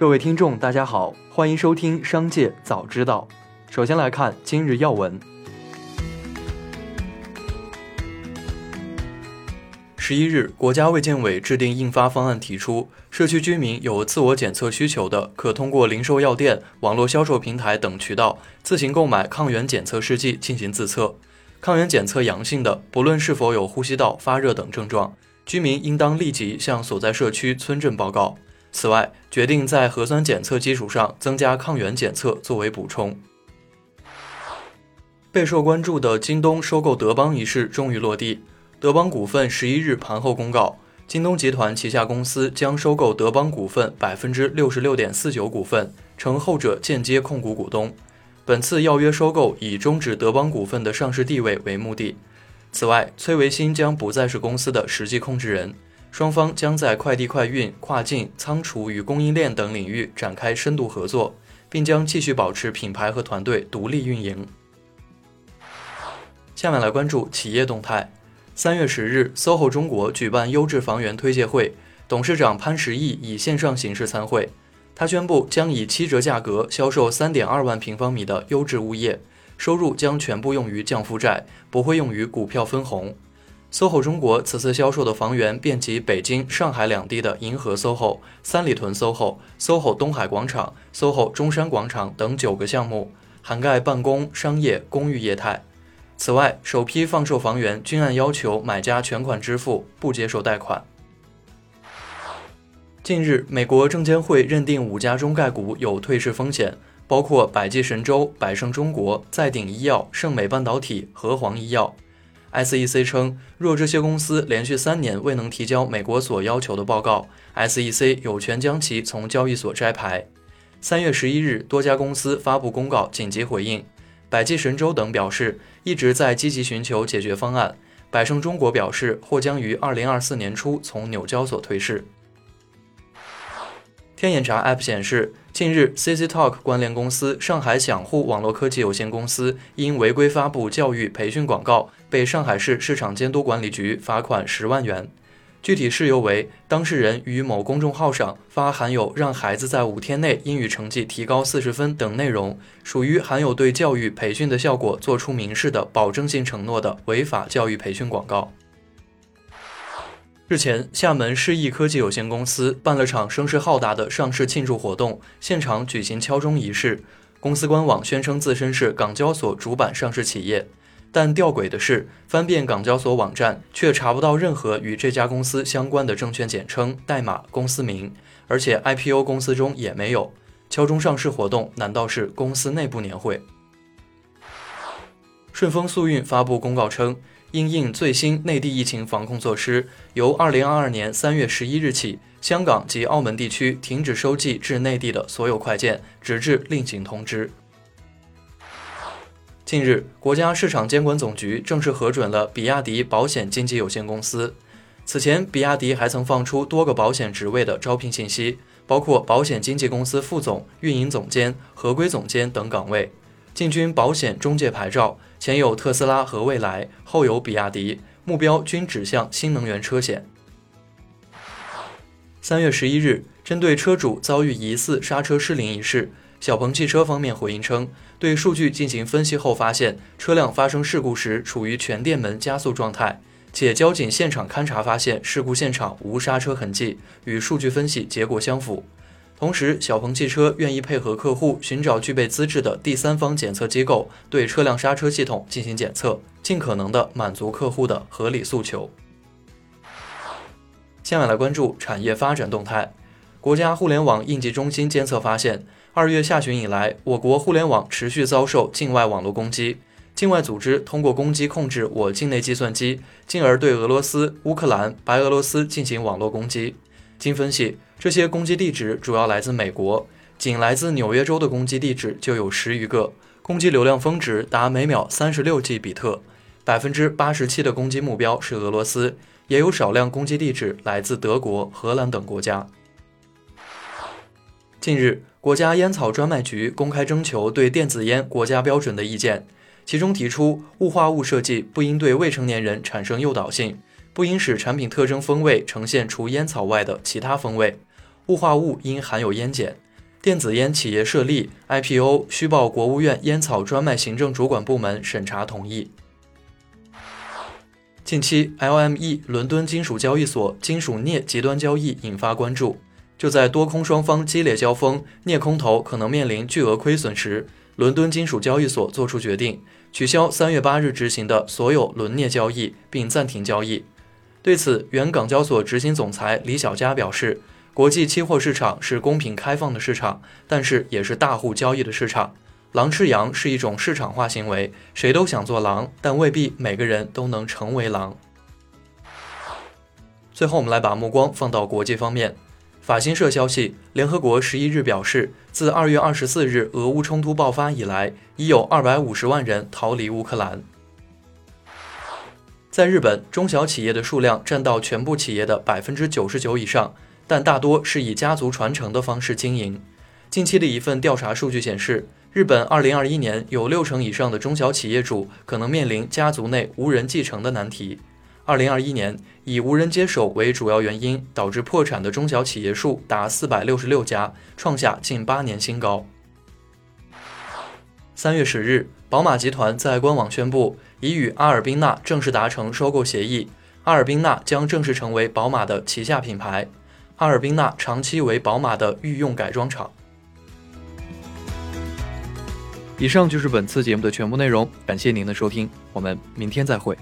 各位听众，大家好，欢迎收听《商界早知道》。首先来看今日要闻。十一日，国家卫健委制定印发方案，提出社区居民有自我检测需求的，可通过零售药店、网络销售平台等渠道自行购买抗原检测试剂进行自测。抗原检测阳性的，不论是否有呼吸道发热等症状，居民应当立即向所在社区村镇报告。此外，决定在核酸检测基础上增加抗原检测作为补充。备受关注的京东收购德邦一事终于落地。德邦股份十一日盘后公告，京东集团旗下公司将收购德邦股份百分之六十六点四九股份，成后者间接控股股东。本次要约收购以终止德邦股份的上市地位为目的。此外，崔维新将不再是公司的实际控制人。双方将在快递快运、跨境仓储与供应链等领域展开深度合作，并将继续保持品牌和团队独立运营。下面来关注企业动态。三月十日，SOHO 中国举办优质房源推介会，董事长潘石屹以线上形式参会。他宣布将以七折价格销售三点二万平方米的优质物业，收入将全部用于降负债，不会用于股票分红。SOHO 中国此次销售的房源遍及北京、上海两地的银河 SOHO、三里屯 SOHO、SOHO 东海广场、SOHO 中山广场等九个项目，涵盖办公、商业、公寓业态。此外，首批放售房源均按要求买家全款支付，不接受贷款。近日，美国证监会认定五家中概股有退市风险，包括百济神州、百胜中国、再鼎医药、盛美半导体、和黄医药。SEC 称，若这些公司连续三年未能提交美国所要求的报告，SEC 有权将其从交易所摘牌。三月十一日，多家公司发布公告紧急回应，百济神州等表示一直在积极寻求解决方案，百胜中国表示或将于二零二四年初从纽交所退市。天眼查 App 显示，近日 CCTalk 关联公司上海享互网络科技有限公司因违规发布教育培训广告，被上海市市场监督管理局罚款十万元。具体事由为，当事人于某公众号上发含有让孩子在五天内英语成绩提高四十分等内容，属于含有对教育培训的效果作出明示的保证性承诺的违法教育培训广告。日前，厦门世易科技有限公司办了场声势浩大的上市庆祝活动，现场举行敲钟仪式。公司官网宣称自身是港交所主板上市企业，但吊诡的是，翻遍港交所网站却查不到任何与这家公司相关的证券简称、代码、公司名，而且 IPO 公司中也没有。敲钟上市活动难道是公司内部年会？顺丰速运发布公告称。因应最新内地疫情防控措施，由二零二二年三月十一日起，香港及澳门地区停止收寄至内地的所有快件，直至另行通知。近日，国家市场监管总局正式核准了比亚迪保险经纪有限公司。此前，比亚迪还曾放出多个保险职位的招聘信息，包括保险经纪公司副总、运营总监、合规总监等岗位。进军保险中介牌照，前有特斯拉和蔚来，后有比亚迪，目标均指向新能源车险。三月十一日，针对车主遭遇疑似刹车失灵一事，小鹏汽车方面回应称，对数据进行分析后发现，车辆发生事故时处于全电门加速状态，且交警现场勘查发现事故现场无刹车痕迹，与数据分析结果相符。同时，小鹏汽车愿意配合客户寻找具备资质的第三方检测机构，对车辆刹车系统进行检测，尽可能的满足客户的合理诉求。下面来关注产业发展动态。国家互联网应急中心监测发现，二月下旬以来，我国互联网持续遭受境外网络攻击，境外组织通过攻击控制我境内计算机，进而对俄罗斯、乌克兰、白俄罗斯进行网络攻击。经分析，这些攻击地址主要来自美国，仅来自纽约州的攻击地址就有十余个，攻击流量峰值达每秒三十六 G 比特，百分之八十七的攻击目标是俄罗斯，也有少量攻击地址来自德国、荷兰等国家。近日，国家烟草专卖局公开征求对电子烟国家标准的意见，其中提出雾化物设计不应对未成年人产生诱导性。不应使产品特征风味呈现除烟草外的其他风味，雾化物应含有烟碱，电子烟企业设立 IPO 需报国务院烟草专卖行政主管部门审查同意。近期，LME 伦敦金属交易所金属镍极端交易引发关注。就在多空双方激烈交锋，镍空头可能面临巨额亏损时，伦敦金属交易所作出决定，取消三月八日执行的所有伦镍交易，并暂停交易。对此，原港交所执行总裁李小加表示：“国际期货市场是公平开放的市场，但是也是大户交易的市场。狼吃羊是一种市场化行为，谁都想做狼，但未必每个人都能成为狼。”最后，我们来把目光放到国际方面。法新社消息，联合国十一日表示，自二月二十四日俄乌冲突爆发以来，已有二百五十万人逃离乌克兰。在日本，中小企业的数量占到全部企业的百分之九十九以上，但大多是以家族传承的方式经营。近期的一份调查数据显示，日本二零二一年有六成以上的中小企业主可能面临家族内无人继承的难题。二零二一年，以无人接手为主要原因导致破产的中小企业数达四百六十六家，创下近八年新高。三月十日，宝马集团在官网宣布，已与阿尔宾纳正式达成收购协议，阿尔宾纳将正式成为宝马的旗下品牌。阿尔宾纳长期为宝马的御用改装厂。以上就是本次节目的全部内容，感谢您的收听，我们明天再会。